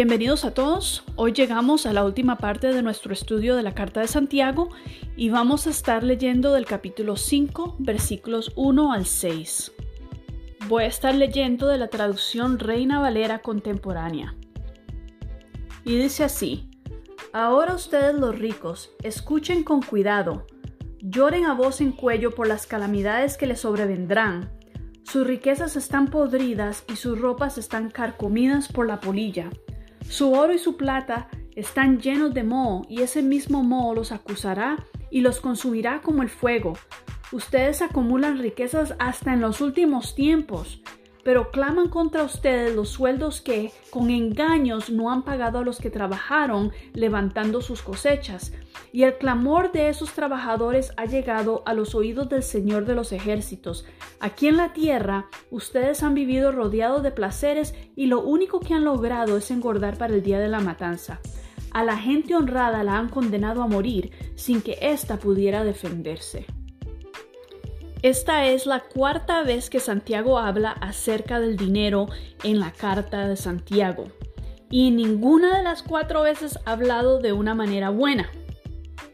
Bienvenidos a todos. Hoy llegamos a la última parte de nuestro estudio de la Carta de Santiago y vamos a estar leyendo del capítulo 5, versículos 1 al 6. Voy a estar leyendo de la traducción Reina Valera contemporánea. Y dice así, Ahora ustedes los ricos, escuchen con cuidado, lloren a voz en cuello por las calamidades que les sobrevendrán. Sus riquezas están podridas y sus ropas están carcomidas por la polilla. Su oro y su plata están llenos de moho, y ese mismo moho los acusará y los consumirá como el fuego. Ustedes acumulan riquezas hasta en los últimos tiempos, pero claman contra ustedes los sueldos que, con engaños, no han pagado a los que trabajaron levantando sus cosechas. Y el clamor de esos trabajadores ha llegado a los oídos del Señor de los ejércitos. Aquí en la tierra ustedes han vivido rodeados de placeres y lo único que han logrado es engordar para el día de la matanza. A la gente honrada la han condenado a morir sin que ésta pudiera defenderse. Esta es la cuarta vez que Santiago habla acerca del dinero en la carta de Santiago. Y ninguna de las cuatro veces ha hablado de una manera buena.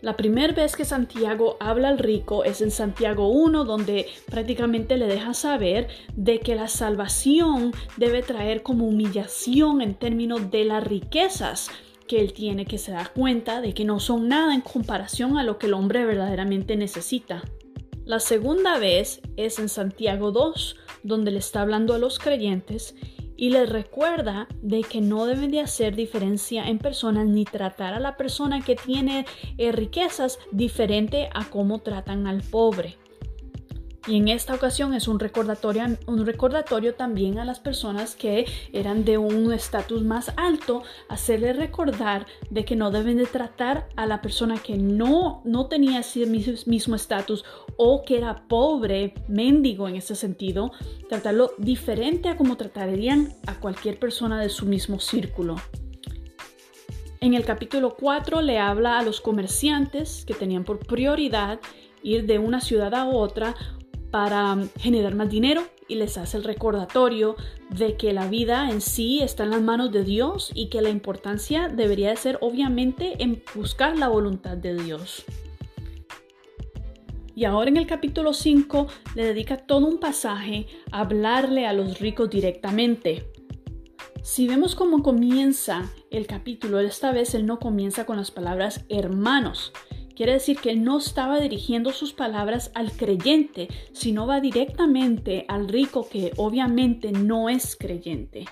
La primera vez que Santiago habla al rico es en Santiago 1, donde prácticamente le deja saber de que la salvación debe traer como humillación en términos de las riquezas que él tiene que se dar cuenta de que no son nada en comparación a lo que el hombre verdaderamente necesita. La segunda vez es en Santiago 2, donde le está hablando a los creyentes y les recuerda de que no deben de hacer diferencia en personas ni tratar a la persona que tiene eh, riquezas diferente a cómo tratan al pobre. Y en esta ocasión es un recordatorio, un recordatorio también a las personas que eran de un estatus más alto, hacerles recordar de que no deben de tratar a la persona que no, no tenía ese mismo estatus o que era pobre, mendigo en ese sentido, tratarlo diferente a como tratarían a cualquier persona de su mismo círculo. En el capítulo 4 le habla a los comerciantes que tenían por prioridad ir de una ciudad a otra para generar más dinero y les hace el recordatorio de que la vida en sí está en las manos de Dios y que la importancia debería de ser obviamente en buscar la voluntad de Dios. Y ahora en el capítulo 5 le dedica todo un pasaje a hablarle a los ricos directamente. Si vemos cómo comienza el capítulo, esta vez él no comienza con las palabras hermanos, Quiere decir que no estaba dirigiendo sus palabras al creyente, sino va directamente al rico que obviamente no es creyente.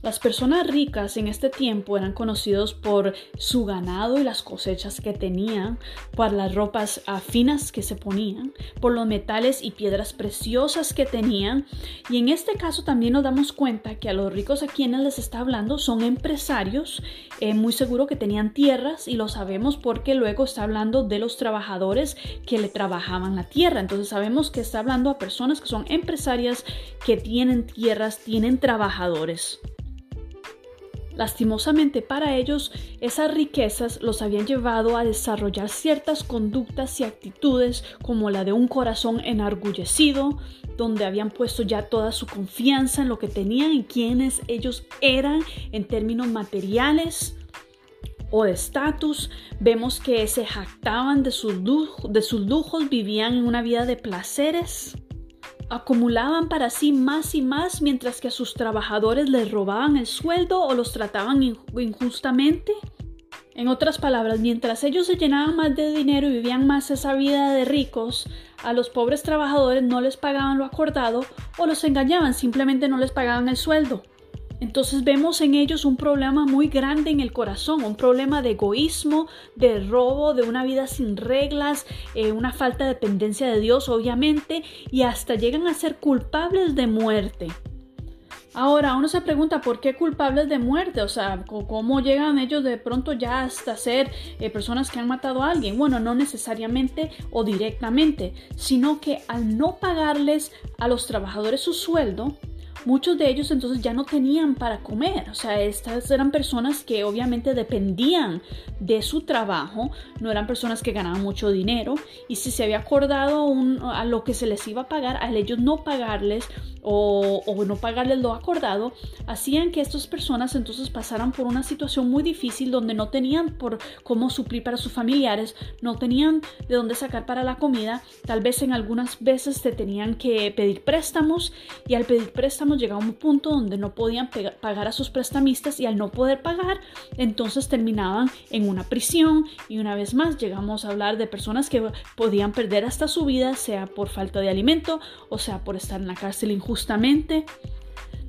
Las personas ricas en este tiempo eran conocidos por su ganado y las cosechas que tenían, por las ropas finas que se ponían, por los metales y piedras preciosas que tenían. Y en este caso también nos damos cuenta que a los ricos a quienes les está hablando son empresarios, eh, muy seguro que tenían tierras y lo sabemos porque luego está hablando de los trabajadores que le trabajaban la tierra. Entonces sabemos que está hablando a personas que son empresarias, que tienen tierras, tienen trabajadores. Lastimosamente para ellos, esas riquezas los habían llevado a desarrollar ciertas conductas y actitudes como la de un corazón enargullecido, donde habían puesto ya toda su confianza en lo que tenían y quienes ellos eran en términos materiales o de estatus. Vemos que se jactaban de sus, de sus lujos, vivían en una vida de placeres acumulaban para sí más y más mientras que a sus trabajadores les robaban el sueldo o los trataban injustamente. En otras palabras, mientras ellos se llenaban más de dinero y vivían más esa vida de ricos, a los pobres trabajadores no les pagaban lo acordado o los engañaban, simplemente no les pagaban el sueldo. Entonces vemos en ellos un problema muy grande en el corazón, un problema de egoísmo, de robo, de una vida sin reglas, eh, una falta de dependencia de Dios, obviamente, y hasta llegan a ser culpables de muerte. Ahora uno se pregunta por qué culpables de muerte, o sea, cómo llegan ellos de pronto ya hasta ser eh, personas que han matado a alguien. Bueno, no necesariamente o directamente, sino que al no pagarles a los trabajadores su sueldo, muchos de ellos entonces ya no tenían para comer. O sea, estas eran personas que obviamente dependían de su trabajo, no eran personas que ganaban mucho dinero y si se había acordado a lo que se les iba a pagar, al ellos no pagarles o, no pagarles lo acordado, hacían que estas personas entonces pasaran por una situación muy difícil donde no tenían por cómo suplir para sus familiares, no tenían de dónde sacar para la comida, tal vez en algunas veces se tenían que pedir préstamos y al pedir préstamos llegaba un punto donde no podían pagar a sus prestamistas y al no poder pagar, entonces terminaban en una prisión y una vez más llegamos a hablar de personas que podían perder hasta su vida, sea por falta de alimento o sea por estar en la cárcel injustamente.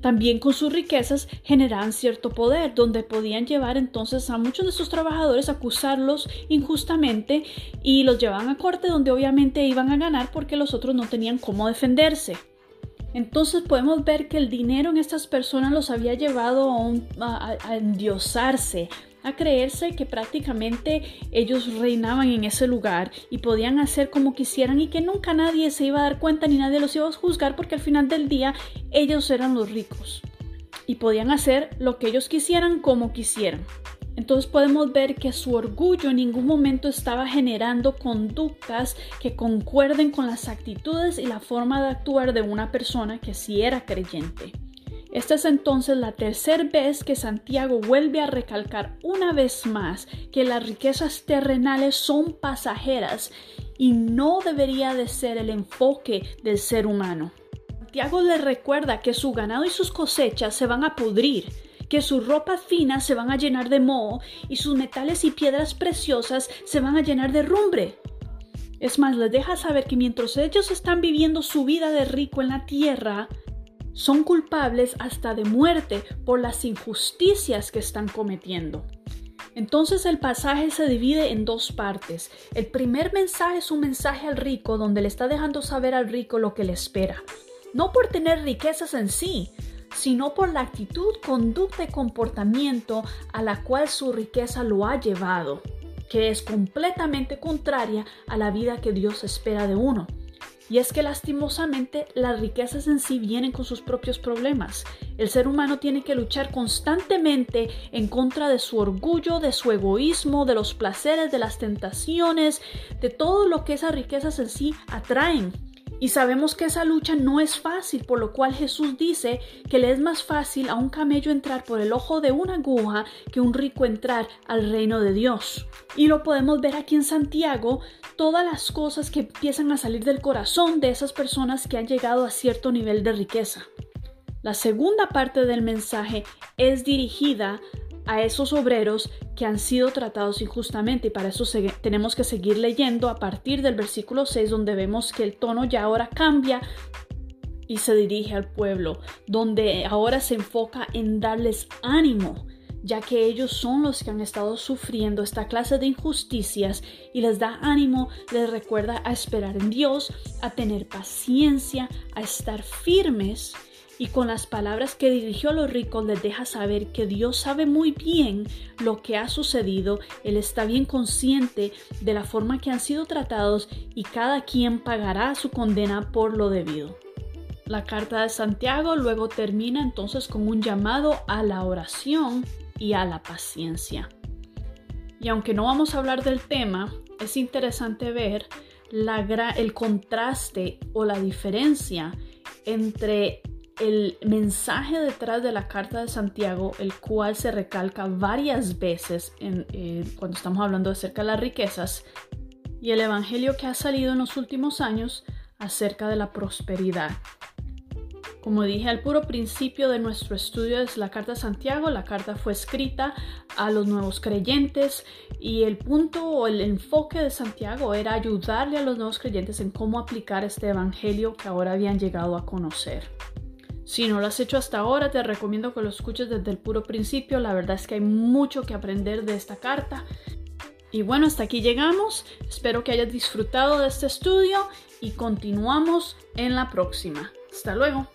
También con sus riquezas generaban cierto poder, donde podían llevar entonces a muchos de sus trabajadores a acusarlos injustamente y los llevaban a corte donde obviamente iban a ganar porque los otros no tenían cómo defenderse. Entonces podemos ver que el dinero en estas personas los había llevado a, endiosarse, a creerse que prácticamente ellos reinaban en ese lugar y podían hacer como quisieran y que nunca nadie se iba a dar cuenta ni nadie los iba a juzgar porque al final del día ellos eran los ricos y podían hacer lo que ellos quisieran como quisieran. Entonces podemos ver que su orgullo en ningún momento estaba generando conductas que concuerden con las actitudes y la forma de actuar de una persona que sí era creyente. Esta es entonces la tercera vez que Santiago vuelve a recalcar una vez más que las riquezas terrenales son pasajeras y no debería de ser el enfoque del ser humano. Santiago le recuerda que su ganado y sus cosechas se van a pudrir, que sus ropas finas se van a llenar de moho y sus metales y piedras preciosas se van a llenar de rumbre. Es más, les deja saber que mientras ellos están viviendo su vida de rico en la tierra, son culpables hasta de muerte por las injusticias que están cometiendo. Entonces el pasaje se divide en dos partes. El primer mensaje es un mensaje al rico donde le está dejando saber al rico lo que le espera. No por tener riquezas en sí, sino por la actitud, conducta y comportamiento a la cual su riqueza lo ha llevado, que es completamente contraria a la vida que Dios espera de uno. Y es que lastimosamente las riquezas en sí vienen con sus propios problemas. El ser humano tiene que luchar constantemente en contra de su orgullo, de su egoísmo, de los placeres, de las tentaciones, de todo lo que esas riquezas en sí atraen. Y sabemos que esa lucha no es fácil, por lo cual Jesús dice que le es más fácil a un camello entrar por el ojo de una aguja que un rico entrar al reino de Dios. Y lo podemos ver aquí en Santiago, todas las cosas que empiezan a salir del corazón de esas personas que han llegado a cierto nivel de riqueza. La segunda parte del mensaje es dirigida a esos obreros que han sido tratados injustamente. Y para eso tenemos que seguir leyendo a partir del versículo 6 donde vemos que el tono ya ahora cambia y se dirige al pueblo, donde ahora se enfoca en darles ánimo, ya que ellos son los que han estado sufriendo esta clase de injusticias y les da ánimo, les recuerda a esperar en Dios, a tener paciencia, a estar firmes y con las palabras que dirigió a los ricos les deja saber que Dios sabe muy bien lo que ha sucedido, Él está bien consciente de la forma que han sido tratados y cada quien pagará su condena por lo debido. La carta de Santiago luego termina entonces con un llamado a la oración y a la paciencia. Y aunque no vamos a hablar del tema, es interesante ver el contraste o la diferencia entre el mensaje detrás de la carta de Santiago, el cual se recalca varias veces eh, cuando estamos hablando acerca de las riquezas, y el Evangelio que ha salido en los últimos años acerca de la prosperidad. Como dije al puro principio de nuestro estudio es la carta de Santiago, la carta fue escrita a los nuevos creyentes y el punto o el enfoque de Santiago era ayudarle a los nuevos creyentes en cómo aplicar este evangelio que ahora habían llegado a conocer. Si no lo has hecho hasta ahora, te recomiendo que lo escuches desde el puro principio. La verdad es que hay mucho que aprender de esta carta. Y bueno, hasta aquí llegamos. Espero que hayas disfrutado de este estudio y continuamos en la próxima. Hasta luego.